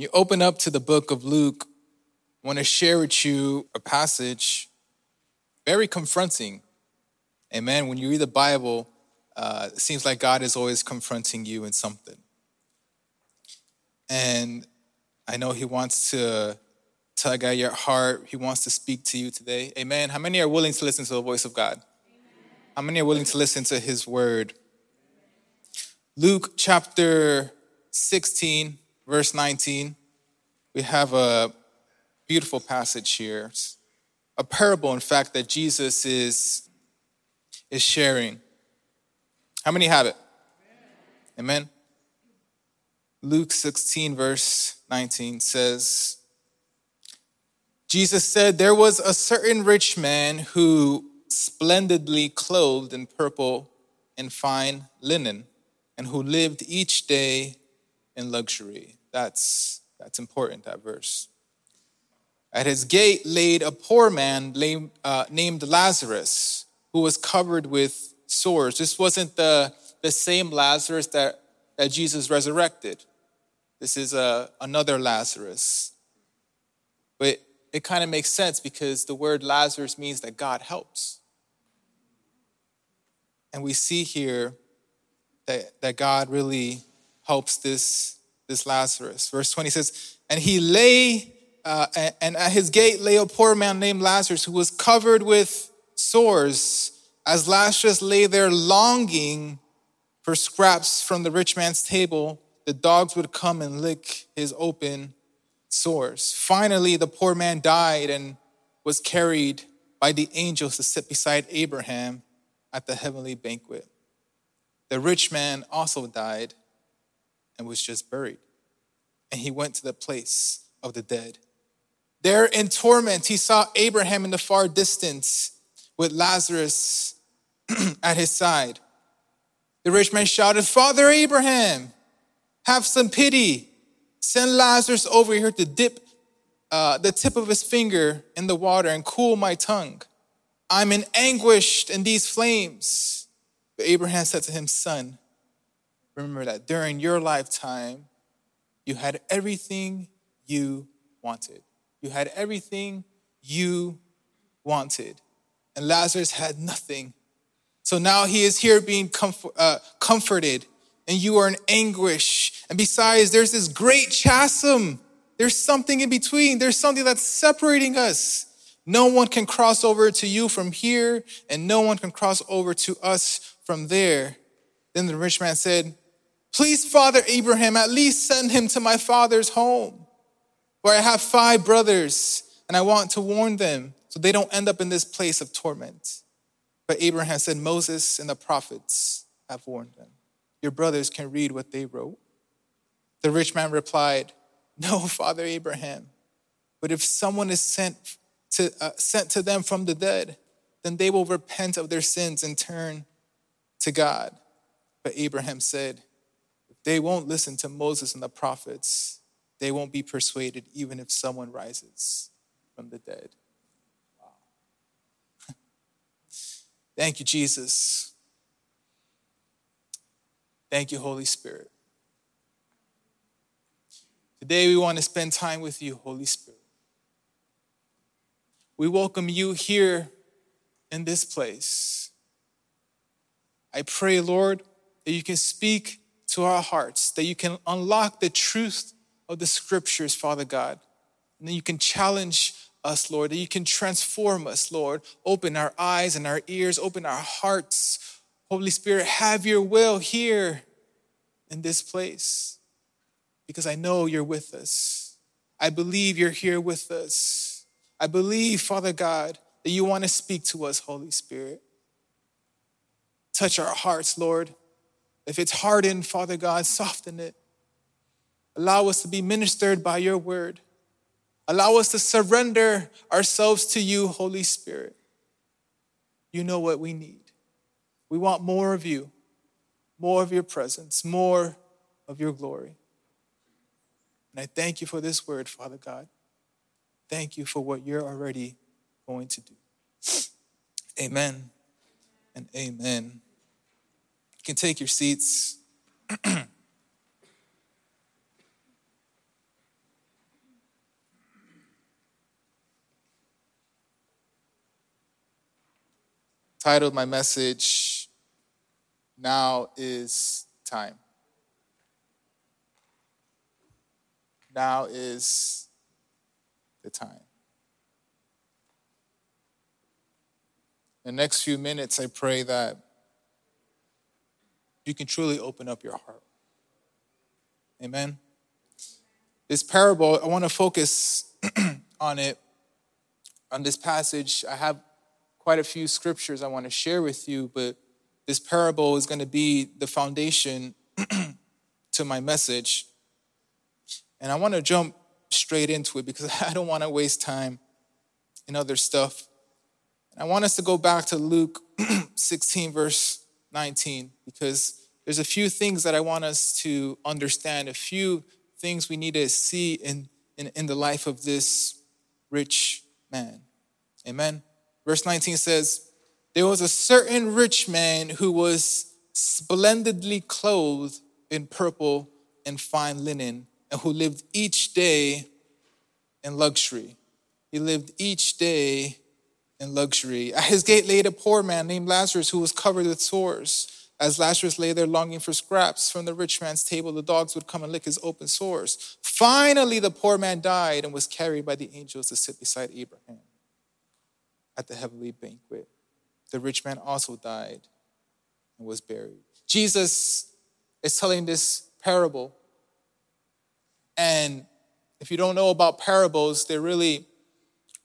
You open up to the book of Luke. I want to share with you a passage very confronting. Amen. When you read the Bible, uh, it seems like God is always confronting you in something. And I know He wants to tug at your heart. He wants to speak to you today. Amen. How many are willing to listen to the voice of God? Amen. How many are willing to listen to His word? Luke chapter 16, verse 19, we have a beautiful passage here. A parable, in fact, that Jesus is, is sharing. How many have it? Amen. Luke 16, verse 19 says, Jesus said, There was a certain rich man who splendidly clothed in purple and fine linen, and who lived each day in luxury. That's, that's important, that verse. At his gate laid a poor man uh, named Lazarus, who was covered with sores. This wasn't the, the same Lazarus that, that Jesus resurrected. This is a, uh, another Lazarus. But it kind of makes sense because the word Lazarus means that God helps. And we see here that, that God really helps this, this Lazarus. Verse 20 says, And he lay, uh, and at his gate lay a poor man named Lazarus who was covered with sores. As Lazarus lay there longing for scraps from the rich man's table, the dogs would come and lick his open sores. Finally, the poor man died and was carried by the angels to sit beside Abraham at the heavenly banquet. The rich man also died and was just buried. And he went to the place of the dead. There in torment, he saw Abraham in the far distance with Lazarus at his side. The rich man shouted, Father Abraham, have some pity. Send Lazarus over here to dip uh, the tip of his finger in the water and cool my tongue. I'm in anguish in these flames. But Abraham said to him, Son, remember that during your lifetime, you had everything you wanted. You had everything you wanted. And Lazarus had nothing. So now he is here being comfort, uh, comforted, and you are in anguish. And besides, there's this great chasm. There's something in between. There's something that's separating us. No one can cross over to you from here, and no one can cross over to us from there. Then the rich man said, Please, Father Abraham, at least send him to my father's home, where I have five brothers, and I want to warn them so they don't end up in this place of torment. But Abraham said, Moses and the prophets have warned them. Your brothers can read what they wrote. The rich man replied, No, Father Abraham, but if someone is sent to, uh, sent to them from the dead, then they will repent of their sins and turn to God. But Abraham said, they won't listen to Moses and the prophets. They won't be persuaded even if someone rises from the dead. Wow. Thank you, Jesus. Thank you, Holy Spirit. Today we want to spend time with you, Holy Spirit. We welcome you here in this place. I pray, Lord, that you can speak to our hearts, that you can unlock the truth of the scriptures, Father God. And that you can challenge us, Lord, that you can transform us, Lord. Open our eyes and our ears, open our hearts. Holy Spirit, have your will here in this place because I know you're with us. I believe you're here with us. I believe, Father God, that you want to speak to us, Holy Spirit. Touch our hearts, Lord. If it's hardened, Father God, soften it. Allow us to be ministered by your word. Allow us to surrender ourselves to you, Holy Spirit. You know what we need. We want more of you, more of your presence, more of your glory. And I thank you for this word, Father God. Thank you for what you're already going to do. Amen and amen can take your seats. Titled my message, Now is Time. Now is the time. In the next few minutes, I pray that you can truly open up your heart. Amen. This parable, I want to focus on it, on this passage. I have quite a few scriptures I want to share with you, but this parable is going to be the foundation to my message. And I want to jump straight into it because I don't want to waste time in other stuff. And I want us to go back to Luke 16, verse 19, because there's a few things that I want us to understand, a few things we need to see in, in, in the life of this rich man. Amen. Verse 19 says, There was a certain rich man who was splendidly clothed in purple and fine linen, and who lived each day in luxury. He lived each day in luxury. At his gate lay a poor man named Lazarus who was covered with sores. As Lazarus lay there longing for scraps from the rich man's table, the dogs would come and lick his open sores. Finally, the poor man died and was carried by the angels to sit beside Abraham at the heavenly banquet. The rich man also died and was buried. Jesus is telling this parable. And if you don't know about parables, they're really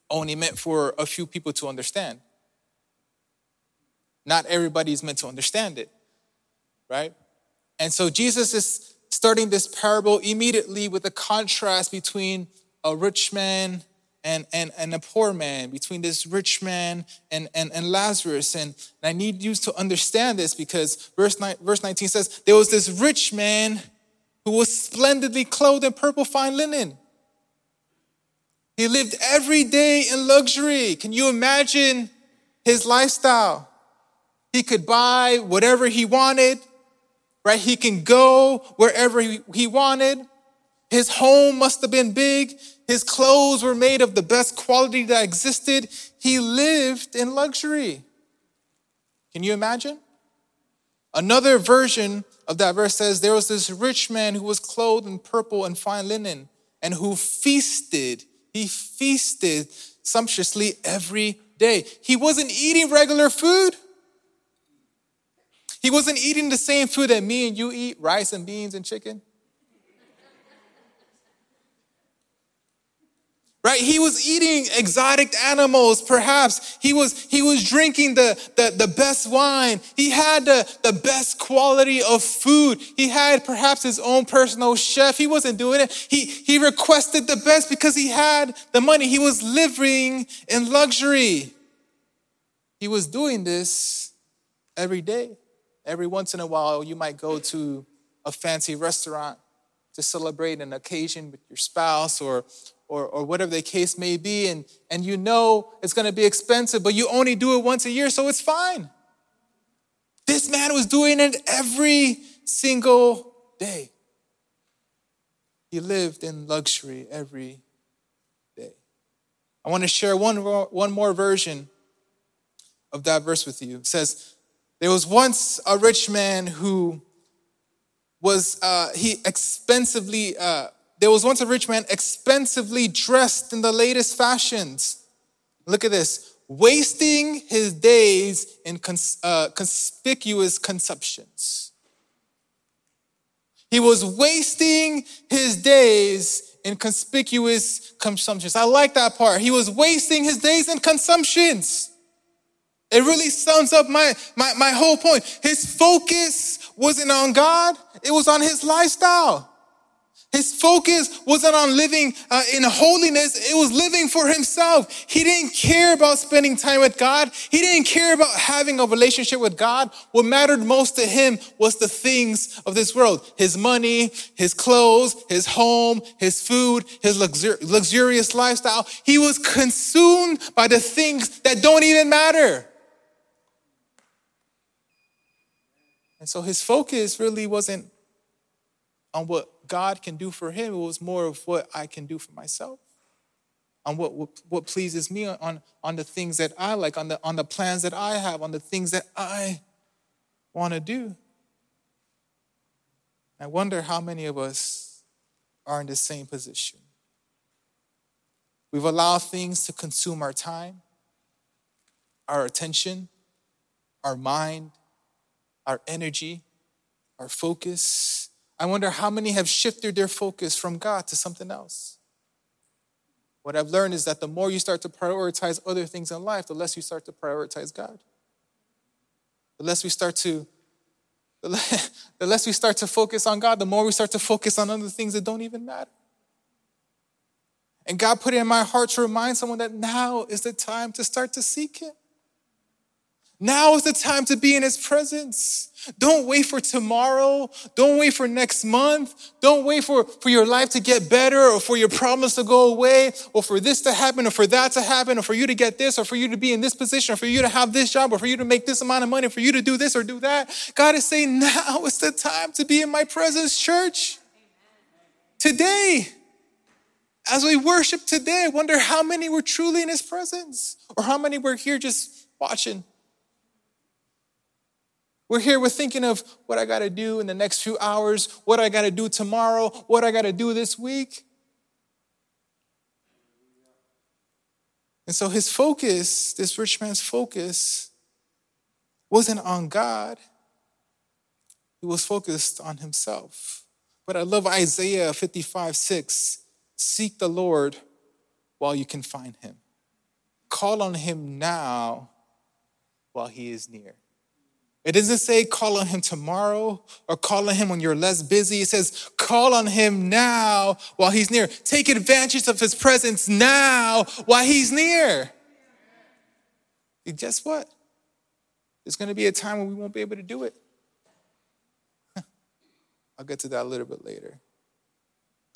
only meant for a few people to understand. Not everybody is meant to understand it right? And so Jesus is starting this parable immediately with a contrast between a rich man and, and, and a poor man, between this rich man and, and, and Lazarus. And, and I need you to understand this because verse, verse 19 says, There was this rich man who was splendidly clothed in purple fine linen. He lived every day in luxury. Can you imagine his lifestyle? He could buy whatever he wanted right? He can go wherever he wanted. His home must have been big. His clothes were made of the best quality that existed. He lived in luxury. Can you imagine? Another version of that verse says there was this rich man who was clothed in purple and fine linen and who feasted. He feasted sumptuously every day. He wasn't eating regular food. He wasn't eating the same food that me and you eat rice and beans and chicken. right? He was eating exotic animals perhaps. He was he was drinking the, the, the best wine. He had the, the best quality of food. He had perhaps his own personal chef. He wasn't doing it. He he requested the best because he had the money. He was living in luxury. He was doing this every day Every once in a while, you might go to a fancy restaurant to celebrate an occasion with your spouse or, or, or whatever the case may be, and, and you know it's gonna be expensive, but you only do it once a year, so it's fine. This man was doing it every single day. He lived in luxury every day. I want to share one, one more version of that verse with you. It says, there was once a rich man who was, uh, he expensively, uh, there was once a rich man expensively dressed in the latest fashions. Look at this wasting his days in cons- uh, conspicuous consumptions. He was wasting his days in conspicuous consumptions. I like that part. He was wasting his days in consumptions. It really sums up my, my, my whole point. His focus wasn't on God, it was on his lifestyle. His focus wasn't on living uh, in holiness, it was living for himself. He didn't care about spending time with God, he didn't care about having a relationship with God. What mattered most to him was the things of this world his money, his clothes, his home, his food, his luxur- luxurious lifestyle. He was consumed by the things that don't even matter. And so his focus really wasn't on what God can do for him, it was more of what I can do for myself. on what, what, what pleases me, on, on the things that I like, on the, on the plans that I have, on the things that I want to do. I wonder how many of us are in the same position. We've allowed things to consume our time, our attention, our mind, our energy, our focus. I wonder how many have shifted their focus from God to something else. What I've learned is that the more you start to prioritize other things in life, the less you start to prioritize God. The less we start to the less we start to focus on God, the more we start to focus on other things that don't even matter. And God put it in my heart to remind someone that now is the time to start to seek Him. Now is the time to be in his presence. Don't wait for tomorrow. Don't wait for next month. Don't wait for, for your life to get better or for your problems to go away or for this to happen or for that to happen or for you to get this or for you to be in this position or for you to have this job or for you to make this amount of money, or for you to do this or do that. God is saying, now is the time to be in my presence, church. Today. As we worship today, I wonder how many were truly in his presence or how many were here just watching we're here, we're thinking of what I got to do in the next few hours, what I got to do tomorrow, what I got to do this week. And so his focus, this rich man's focus, wasn't on God, he was focused on himself. But I love Isaiah 55 6 seek the Lord while you can find him, call on him now while he is near. It doesn't say call on him tomorrow or call on him when you're less busy. It says call on him now while he's near. Take advantage of his presence now while he's near. guess what? There's going to be a time when we won't be able to do it. I'll get to that a little bit later.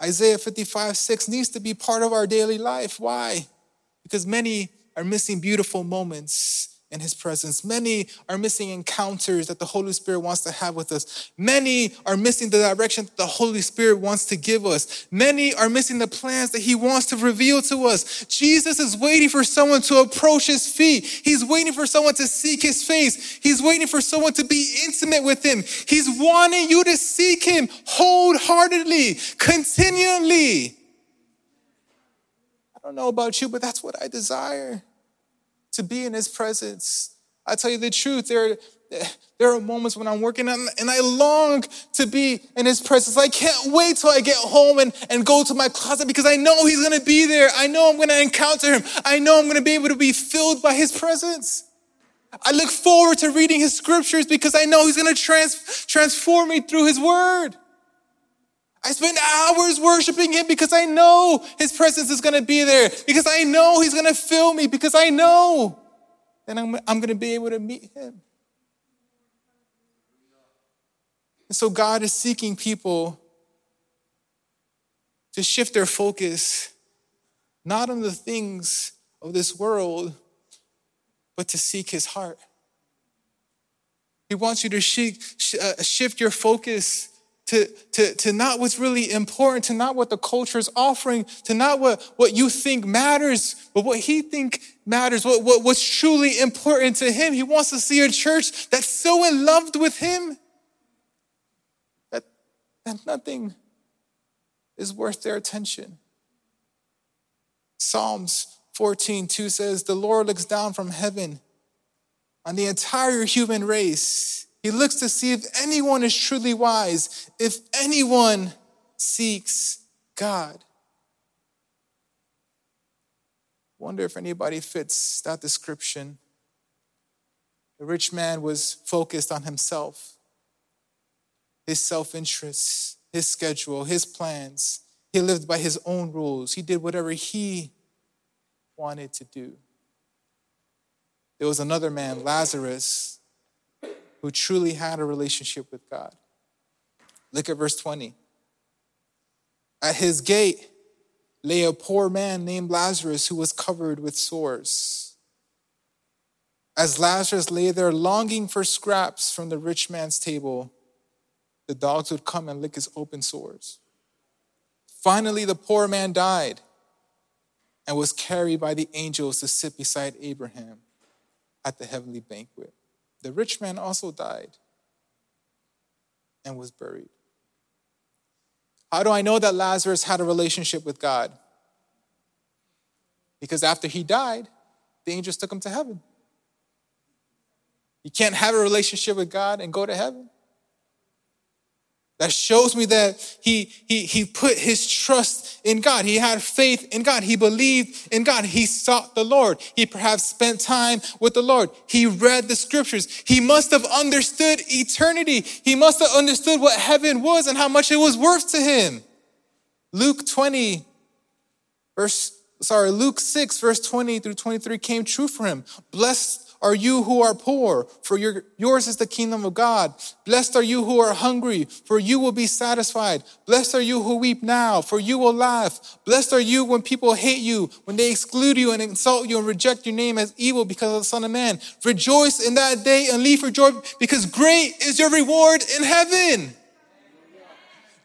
Isaiah 55 6 needs to be part of our daily life. Why? Because many are missing beautiful moments in his presence. Many are missing encounters that the Holy Spirit wants to have with us. Many are missing the direction that the Holy Spirit wants to give us. Many are missing the plans that he wants to reveal to us. Jesus is waiting for someone to approach his feet. He's waiting for someone to seek his face. He's waiting for someone to be intimate with him. He's wanting you to seek him wholeheartedly, continually. I don't know about you, but that's what I desire to be in his presence. I tell you the truth, there, there are moments when I'm working and I long to be in his presence. I can't wait till I get home and, and go to my closet because I know he's gonna be there. I know I'm gonna encounter him. I know I'm gonna be able to be filled by his presence. I look forward to reading his scriptures because I know he's gonna trans, transform me through his word. I spend hours worshiping him because I know his presence is going to be there, because I know he's going to fill me, because I know that I'm, I'm going to be able to meet him. And so God is seeking people to shift their focus not on the things of this world, but to seek his heart. He wants you to uh, shift your focus to, to, to not what's really important, to not what the culture is offering, to not what, what you think matters, but what he think matters, what, what, what's truly important to him. He wants to see a church that's so in love with him that, that nothing is worth their attention. Psalms 14, 2 says, The Lord looks down from heaven on the entire human race he looks to see if anyone is truly wise, if anyone seeks God. Wonder if anybody fits that description. The rich man was focused on himself, his self interest, his schedule, his plans. He lived by his own rules. He did whatever he wanted to do. There was another man, Lazarus, who truly had a relationship with God. Look at verse 20. At his gate lay a poor man named Lazarus who was covered with sores. As Lazarus lay there longing for scraps from the rich man's table, the dogs would come and lick his open sores. Finally, the poor man died and was carried by the angels to sit beside Abraham at the heavenly banquet. The rich man also died and was buried. How do I know that Lazarus had a relationship with God? Because after he died, the angels took him to heaven. You can't have a relationship with God and go to heaven. That shows me that he, he, he put his trust in God. He had faith in God. He believed in God. He sought the Lord. He perhaps spent time with the Lord. He read the scriptures. He must have understood eternity. He must have understood what heaven was and how much it was worth to him. Luke 20, verse, sorry, Luke 6, verse 20 through 23 came true for him. Blessed are you who are poor, for your, yours is the kingdom of God. Blessed are you who are hungry, for you will be satisfied. Blessed are you who weep now, for you will laugh. Blessed are you when people hate you, when they exclude you and insult you and reject your name as evil because of the Son of Man. Rejoice in that day and leave for joy, because great is your reward in heaven.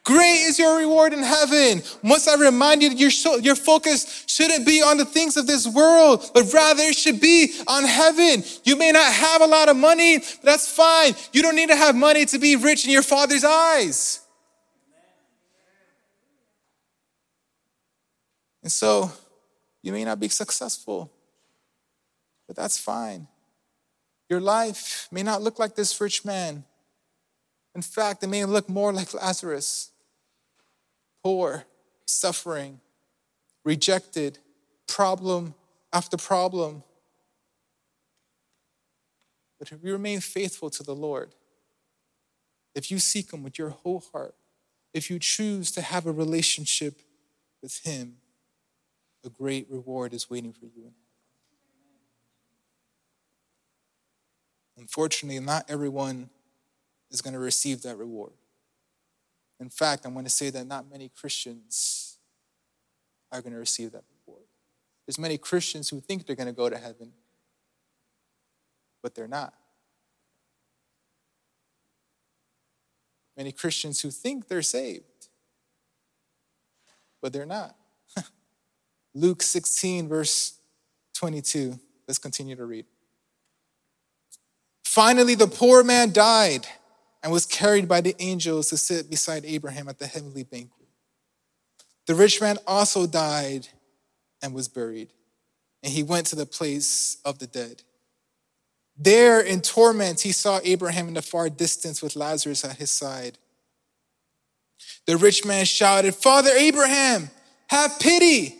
Great is your reward in heaven. Must I remind you that your, your focus shouldn't be on the things of this world, but rather it should be on heaven. You may not have a lot of money, but that's fine. You don't need to have money to be rich in your Father's eyes. And so, you may not be successful, but that's fine. Your life may not look like this rich man. In fact, it may look more like Lazarus poor, suffering, rejected, problem after problem. But if you remain faithful to the Lord, if you seek Him with your whole heart, if you choose to have a relationship with Him, a great reward is waiting for you. Unfortunately, not everyone is going to receive that reward. In fact, I'm going to say that not many Christians are going to receive that reward. There's many Christians who think they're going to go to heaven, but they're not. Many Christians who think they're saved, but they're not. Luke 16, verse 22. Let's continue to read. Finally, the poor man died and was carried by the angels to sit beside Abraham at the heavenly banquet. The rich man also died and was buried, and he went to the place of the dead. There in torment, he saw Abraham in the far distance with Lazarus at his side. The rich man shouted, Father Abraham, have pity.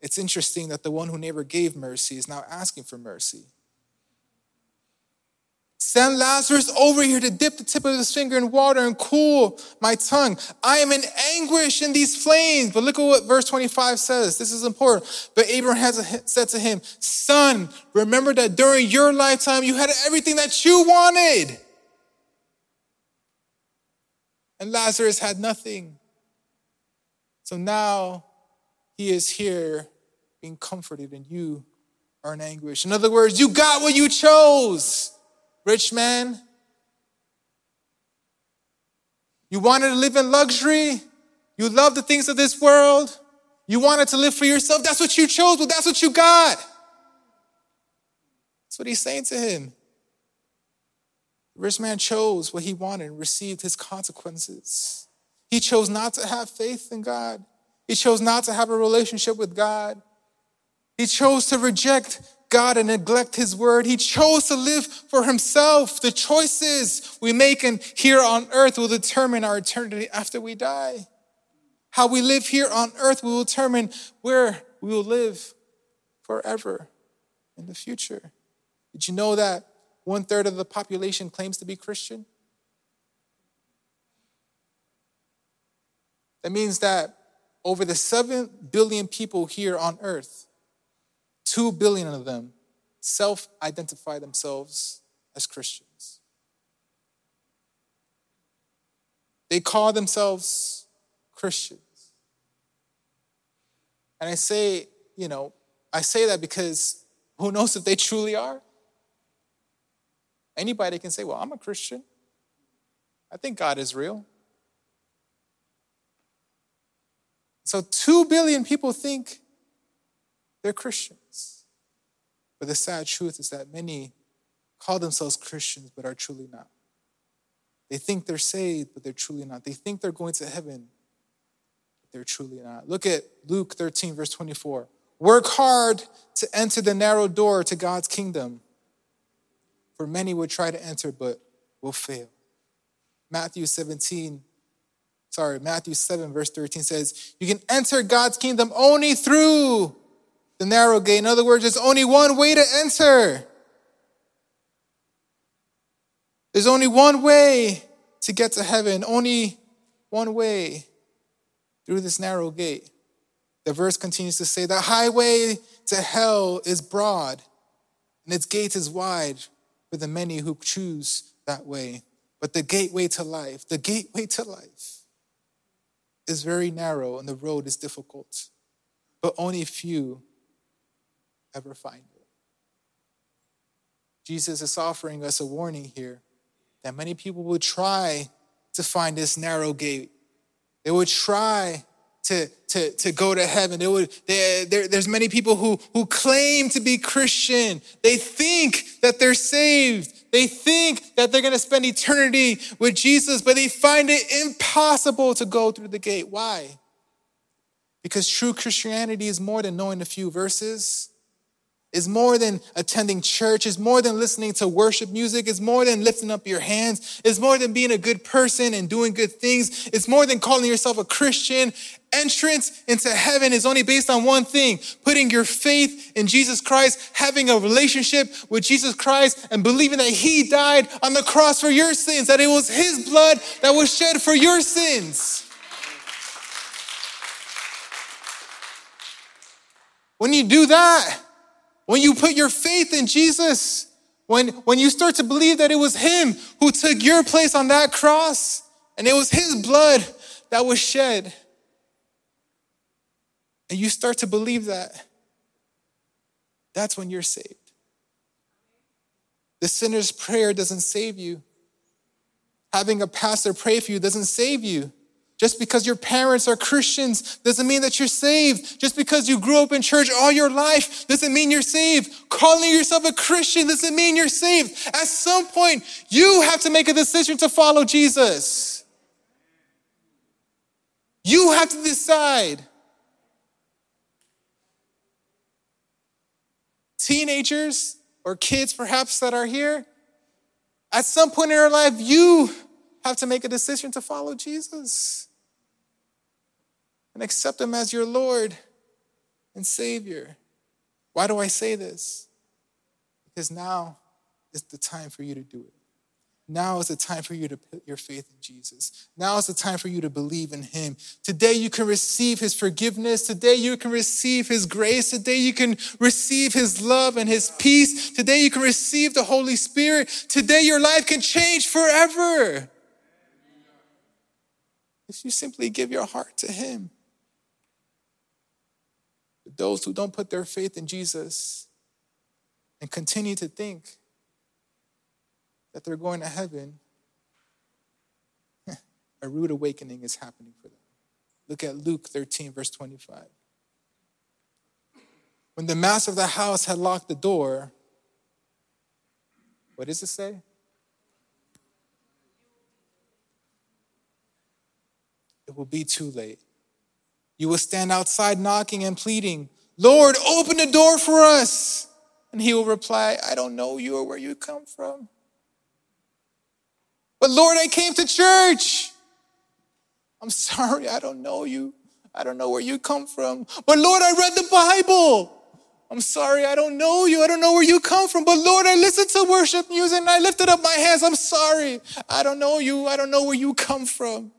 It's interesting that the one who never gave mercy is now asking for mercy. Send Lazarus over here to dip the tip of his finger in water and cool my tongue. I am in anguish in these flames. But look at what verse 25 says. This is important. But Abraham has said to him, Son, remember that during your lifetime you had everything that you wanted. And Lazarus had nothing. So now he is here being comforted, and you are in anguish. In other words, you got what you chose rich man. You wanted to live in luxury. You love the things of this world. You wanted to live for yourself. That's what you chose, but that's what you got. That's what he's saying to him. The rich man chose what he wanted and received his consequences. He chose not to have faith in God. He chose not to have a relationship with God. He chose to reject God and neglect his word. He chose to live for himself. The choices we make in here on earth will determine our eternity after we die. How we live here on earth will determine where we will live forever in the future. Did you know that one third of the population claims to be Christian? That means that over the 7 billion people here on earth, Two billion of them self identify themselves as Christians. They call themselves Christians. And I say, you know, I say that because who knows if they truly are? Anybody can say, well, I'm a Christian. I think God is real. So, two billion people think they're Christians. But the sad truth is that many call themselves Christians but are truly not. They think they're saved, but they're truly not. They think they're going to heaven, but they're truly not. Look at Luke 13, verse 24. Work hard to enter the narrow door to God's kingdom. For many would try to enter, but will fail. Matthew 17, sorry, Matthew 7, verse 13 says, You can enter God's kingdom only through the narrow gate. In other words, there's only one way to enter. There's only one way to get to heaven, only one way through this narrow gate. The verse continues to say, The highway to hell is broad, and its gate is wide for the many who choose that way. But the gateway to life, the gateway to life is very narrow and the road is difficult, but only few ever find it. Jesus is offering us a warning here that many people would try to find this narrow gate. They would try to, to, to go to heaven. There, would, there, there's many people who, who claim to be Christian. They think that they're saved. They think that they're going to spend eternity with Jesus, but they find it impossible to go through the gate. Why? Because true Christianity is more than knowing a few verses is more than attending church, is more than listening to worship music, is more than lifting up your hands, is more than being a good person and doing good things, it's more than calling yourself a Christian. Entrance into heaven is only based on one thing putting your faith in Jesus Christ, having a relationship with Jesus Christ, and believing that He died on the cross for your sins, that it was His blood that was shed for your sins. When you do that, when you put your faith in Jesus, when, when you start to believe that it was Him who took your place on that cross, and it was His blood that was shed, and you start to believe that, that's when you're saved. The sinner's prayer doesn't save you. Having a pastor pray for you doesn't save you. Just because your parents are Christians doesn't mean that you're saved. Just because you grew up in church all your life doesn't mean you're saved. Calling yourself a Christian doesn't mean you're saved. At some point, you have to make a decision to follow Jesus. You have to decide. Teenagers or kids, perhaps, that are here, at some point in your life, you have to make a decision to follow Jesus and accept Him as your Lord and Savior. Why do I say this? Because now is the time for you to do it. Now is the time for you to put your faith in Jesus. Now is the time for you to believe in Him. Today you can receive His forgiveness. Today you can receive His grace. Today you can receive His love and His peace. Today you can receive the Holy Spirit. Today your life can change forever. If you simply give your heart to Him those who don't put their faith in Jesus and continue to think that they're going to heaven, a rude awakening is happening for them. Look at Luke 13, verse 25. When the master of the house had locked the door, what does it say? It will be too late. You will stand outside knocking and pleading, Lord, open the door for us. And he will reply, I don't know you or where you come from. But Lord, I came to church. I'm sorry, I don't know you. I don't know where you come from. But Lord, I read the Bible. I'm sorry, I don't know you. I don't know where you come from. But Lord, I listened to worship music and I lifted up my hands. I'm sorry. I don't know you. I don't know where you come from.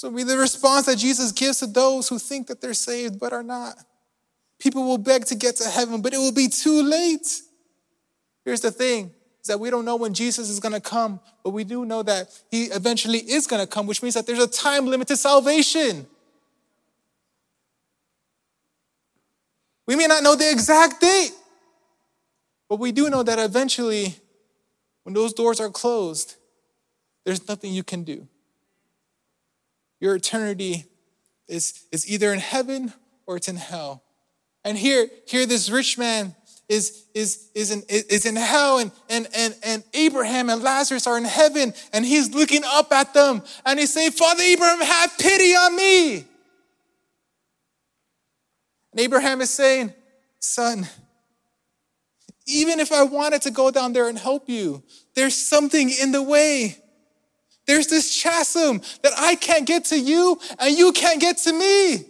So be the response that Jesus gives to those who think that they're saved but are not. People will beg to get to heaven, but it will be too late. Here's the thing is that we don't know when Jesus is going to come, but we do know that he eventually is going to come, which means that there's a time limit to salvation. We may not know the exact date, but we do know that eventually, when those doors are closed, there's nothing you can do. Your eternity is, is either in heaven or it's in hell. And here, here this rich man is, is, is, in, is in hell, and, and, and, and Abraham and Lazarus are in heaven, and he's looking up at them, and he's saying, Father Abraham, have pity on me. And Abraham is saying, Son, even if I wanted to go down there and help you, there's something in the way. There's this chasm that I can't get to you and you can't get to me.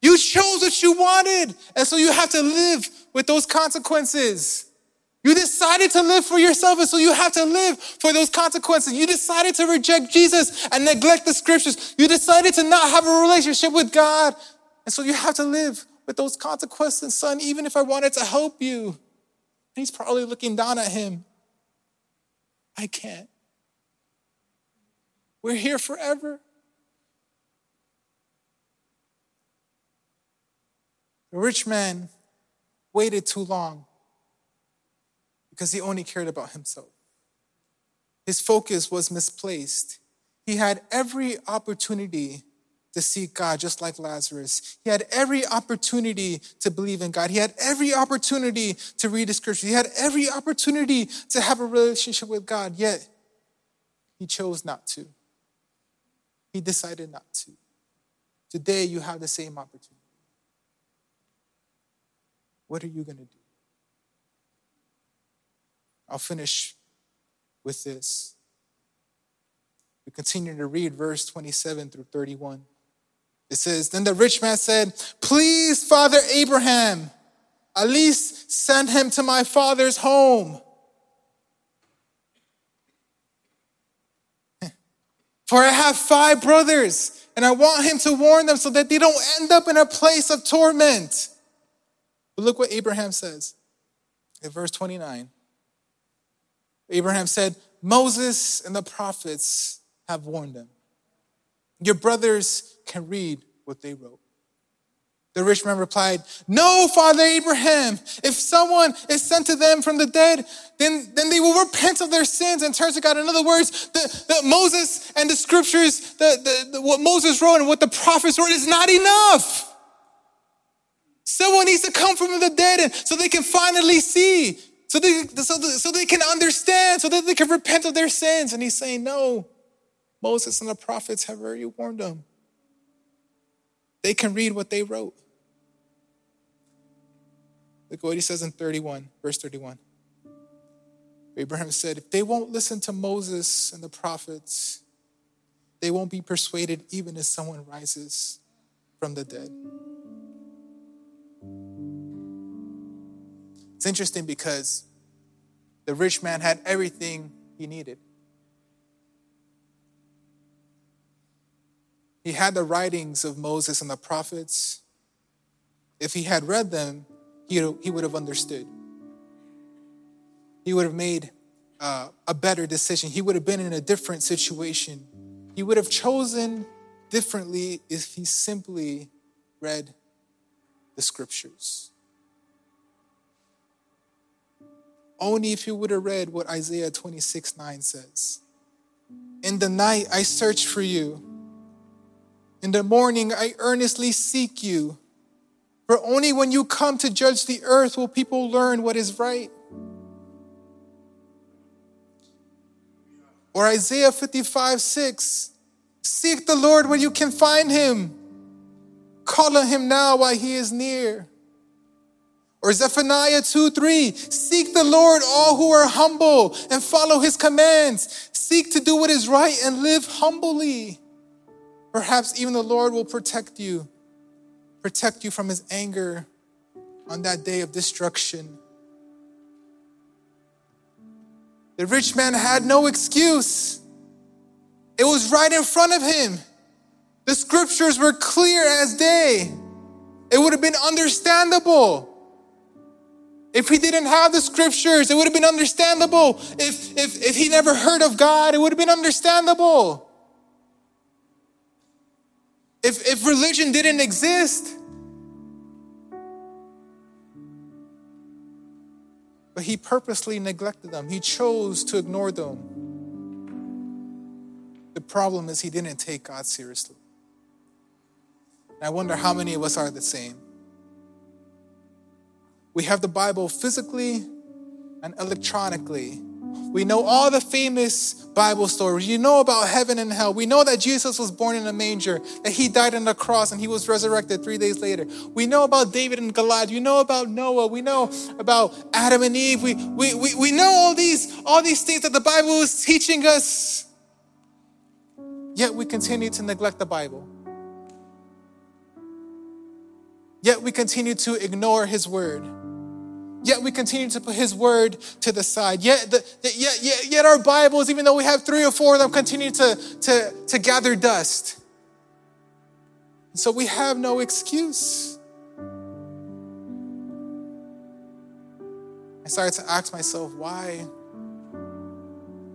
You chose what you wanted, and so you have to live with those consequences. You decided to live for yourself, and so you have to live for those consequences. You decided to reject Jesus and neglect the scriptures. You decided to not have a relationship with God, and so you have to live with those consequences, son, even if I wanted to help you. he's probably looking down at him. I can't. We're here forever. The rich man waited too long because he only cared about himself. His focus was misplaced. He had every opportunity to seek God, just like Lazarus. He had every opportunity to believe in God. He had every opportunity to read the scripture. He had every opportunity to have a relationship with God, yet he chose not to. He decided not to. Today, you have the same opportunity. What are you going to do? I'll finish with this. We continue to read verse 27 through 31. It says, Then the rich man said, Please, Father Abraham, at least send him to my father's home. For I have five brothers, and I want him to warn them so that they don't end up in a place of torment. But look what Abraham says in verse 29. Abraham said, Moses and the prophets have warned them. Your brothers can read what they wrote. The rich man replied, No, Father Abraham, if someone is sent to them from the dead, then, then they will repent of their sins and turn to God. In other words, the, the Moses and the scriptures, the, the, the, what Moses wrote and what the prophets wrote is not enough. Someone needs to come from the dead so they can finally see, so they, so, so they can understand, so that they can repent of their sins. And he's saying, No, Moses and the prophets have already warned them. They can read what they wrote. Look what he says in 31, verse 31. Abraham said, If they won't listen to Moses and the prophets, they won't be persuaded even if someone rises from the dead. It's interesting because the rich man had everything he needed. He had the writings of Moses and the prophets. If he had read them, he, he would have understood. He would have made uh, a better decision. He would have been in a different situation. He would have chosen differently if he simply read the scriptures. Only if he would have read what Isaiah 26 9 says. In the night I searched for you in the morning, I earnestly seek you. For only when you come to judge the earth will people learn what is right. Or Isaiah 55 6 Seek the Lord when you can find him, call on him now while he is near. Or Zephaniah 2 3 Seek the Lord, all who are humble, and follow his commands. Seek to do what is right and live humbly. Perhaps even the Lord will protect you, protect you from his anger on that day of destruction. The rich man had no excuse. It was right in front of him. The scriptures were clear as day. It would have been understandable. If he didn't have the scriptures, it would have been understandable. If, if, if he never heard of God, it would have been understandable. If, if religion didn't exist, but he purposely neglected them, he chose to ignore them. The problem is he didn't take God seriously. I wonder how many of us are the same. We have the Bible physically and electronically. We know all the famous Bible stories. You know about heaven and hell. We know that Jesus was born in a manger, that he died on the cross and he was resurrected three days later. We know about David and Goliath. You know about Noah. We know about Adam and Eve. We, we, we, we know all these, all these things that the Bible is teaching us. Yet we continue to neglect the Bible. Yet we continue to ignore his word. Yet we continue to put his word to the side. Yet, the, yet, yet, yet our Bibles, even though we have three or four of them, continue to, to, to gather dust. So we have no excuse. I started to ask myself, why?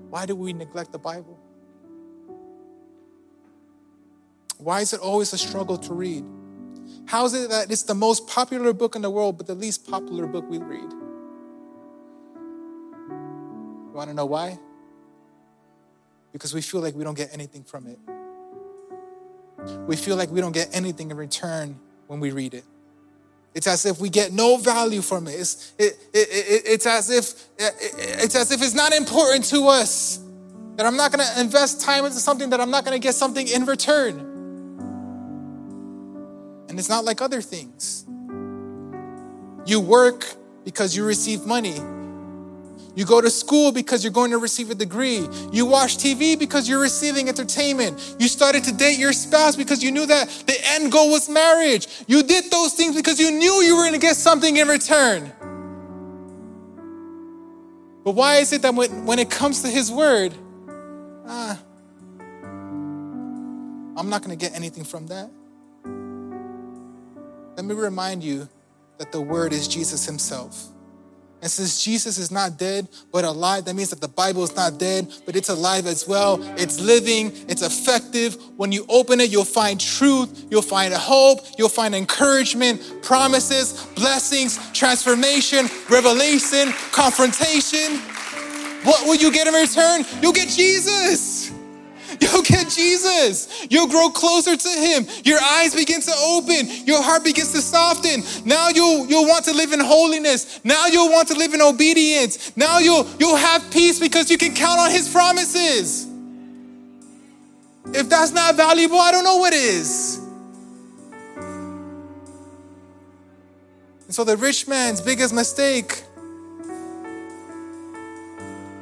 Why do we neglect the Bible? Why is it always a struggle to read? How is it that it's the most popular book in the world, but the least popular book we read? You want to know why? Because we feel like we don't get anything from it. We feel like we don't get anything in return when we read it. It's as if we get no value from it. It's, it, it, it, it's, as if, it's as if it's not important to us. That I'm not going to invest time into something that I'm not going to get something in return. And it's not like other things. You work because you receive money. You go to school because you're going to receive a degree. You watch TV because you're receiving entertainment. You started to date your spouse because you knew that the end goal was marriage. You did those things because you knew you were going to get something in return. But why is it that when, when it comes to His Word, ah, I'm not going to get anything from that? Let me remind you that the Word is Jesus Himself. And since Jesus is not dead, but alive, that means that the Bible is not dead, but it's alive as well. It's living, it's effective. When you open it, you'll find truth, you'll find hope, you'll find encouragement, promises, blessings, transformation, revelation, confrontation. What will you get in return? You'll get Jesus. You'll get Jesus. You'll grow closer to Him. Your eyes begin to open. Your heart begins to soften. Now you'll, you'll want to live in holiness. Now you'll want to live in obedience. Now you'll, you'll have peace because you can count on His promises. If that's not valuable, I don't know what is. And so the rich man's biggest mistake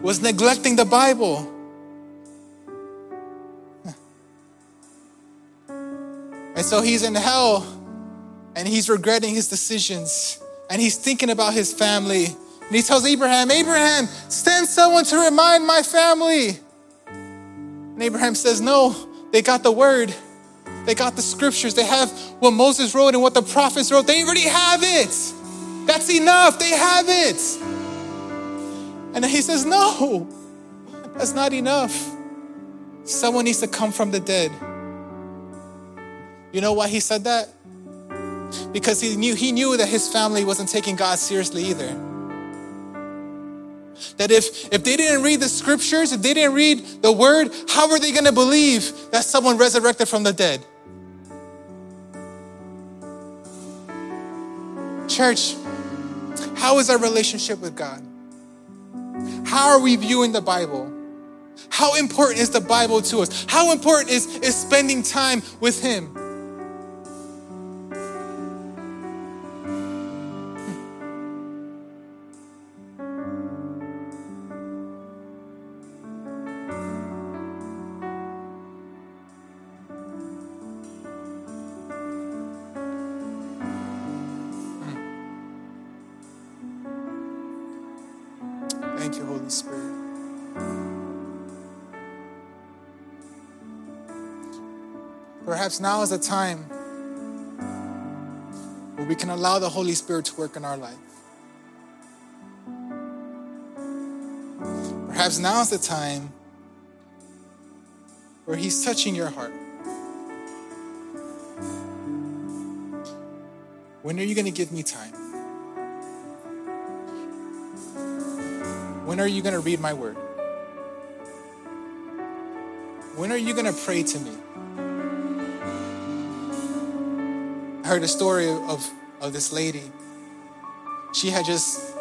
was neglecting the Bible. And so he's in hell and he's regretting his decisions and he's thinking about his family. And he tells Abraham, Abraham, send someone to remind my family. And Abraham says, No, they got the word. They got the scriptures. They have what Moses wrote and what the prophets wrote. They already have it. That's enough. They have it. And then he says, No, that's not enough. Someone needs to come from the dead. You know why he said that? Because he knew he knew that his family wasn't taking God seriously either. That if, if they didn't read the scriptures, if they didn't read the word, how are they going to believe that someone resurrected from the dead? Church, how is our relationship with God? How are we viewing the Bible? How important is the Bible to us? How important is, is spending time with Him? Perhaps now is the time where we can allow the Holy Spirit to work in our life. Perhaps now is the time where He's touching your heart. When are you going to give me time? When are you going to read my word? When are you going to pray to me? Heard a story of, of this lady. She had just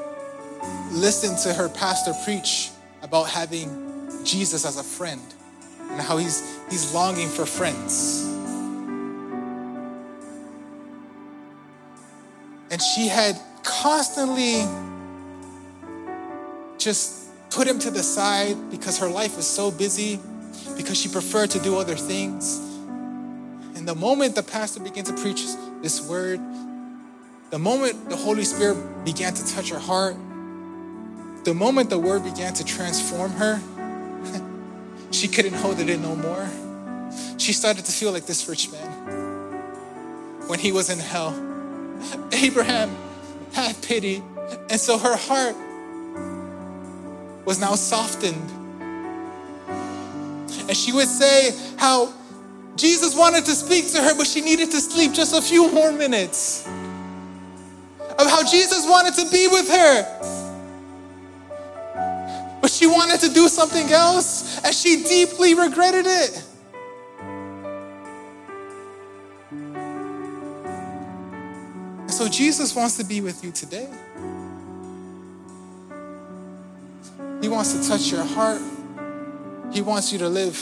listened to her pastor preach about having Jesus as a friend and how he's, he's longing for friends. And she had constantly just put him to the side because her life was so busy, because she preferred to do other things. And the moment the pastor began to preach this word, the moment the Holy Spirit began to touch her heart, the moment the word began to transform her, she couldn't hold it in no more. She started to feel like this rich man when he was in hell. Abraham, have pity. And so her heart was now softened. And she would say how Jesus wanted to speak to her, but she needed to sleep just a few more minutes. Of how Jesus wanted to be with her. But she wanted to do something else, and she deeply regretted it. So Jesus wants to be with you today. He wants to touch your heart. He wants you to live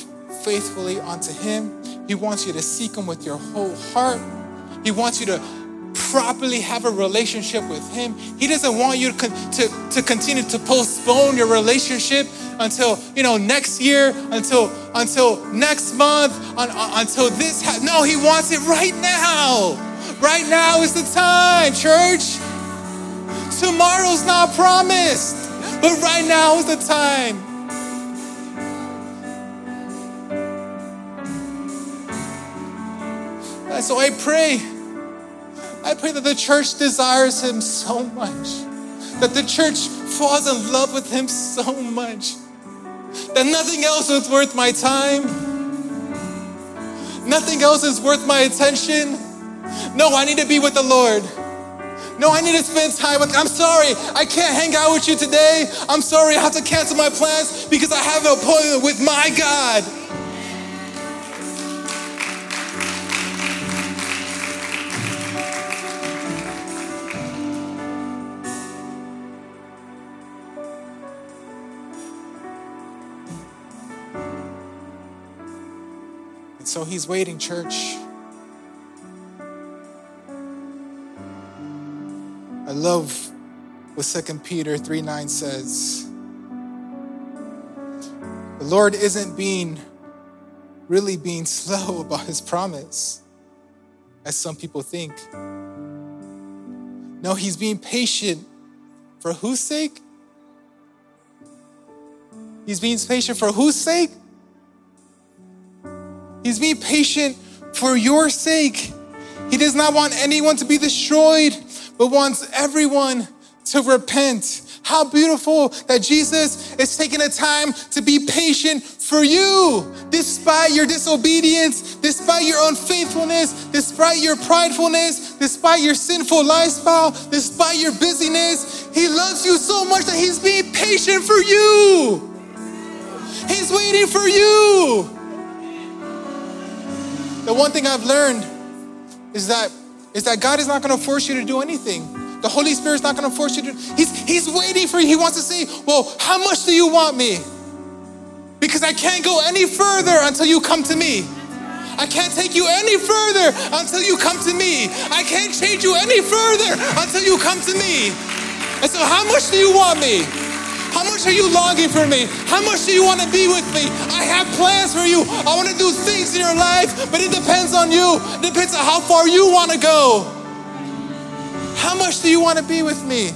faithfully unto Him. He wants you to seek Him with your whole heart. He wants you to properly have a relationship with Him. He doesn't want you to, to, to continue to postpone your relationship until you know next year, until until next month, un, until this. Ha- no, He wants it right now. Right now is the time, church. Tomorrow's not promised, but right now is the time. And so I pray, I pray that the church desires him so much, that the church falls in love with him so much, that nothing else is worth my time, nothing else is worth my attention. No, I need to be with the Lord. No, I need to spend time with. I'm sorry, I can't hang out with you today. I'm sorry, I have to cancel my plans because I have an appointment with my God. So he's waiting, church. I love what 2 Peter 3 9 says. The Lord isn't being really being slow about his promise, as some people think. No, he's being patient. For whose sake? He's being patient for whose sake? He's being patient for your sake. He does not want anyone to be destroyed, but wants everyone to repent. How beautiful that Jesus is taking the time to be patient for you, despite your disobedience, despite your unfaithfulness, despite your pridefulness, despite your sinful lifestyle, despite your busyness. He loves you so much that He's being patient for you. He's waiting for you. The one thing I've learned is that is that God is not going to force you to do anything. The Holy Spirit's not going to force you to. He's He's waiting for you. He wants to say, "Well, how much do you want me?" Because I can't go any further until you come to me. I can't take you any further until you come to me. I can't change you any further until you come to me. And so, how much do you want me? How much are you longing for me? How much do you want to be with me? I have plans for you. I want to do things in your life, but it depends on you. It depends on how far you want to go. How much do you want to be with me?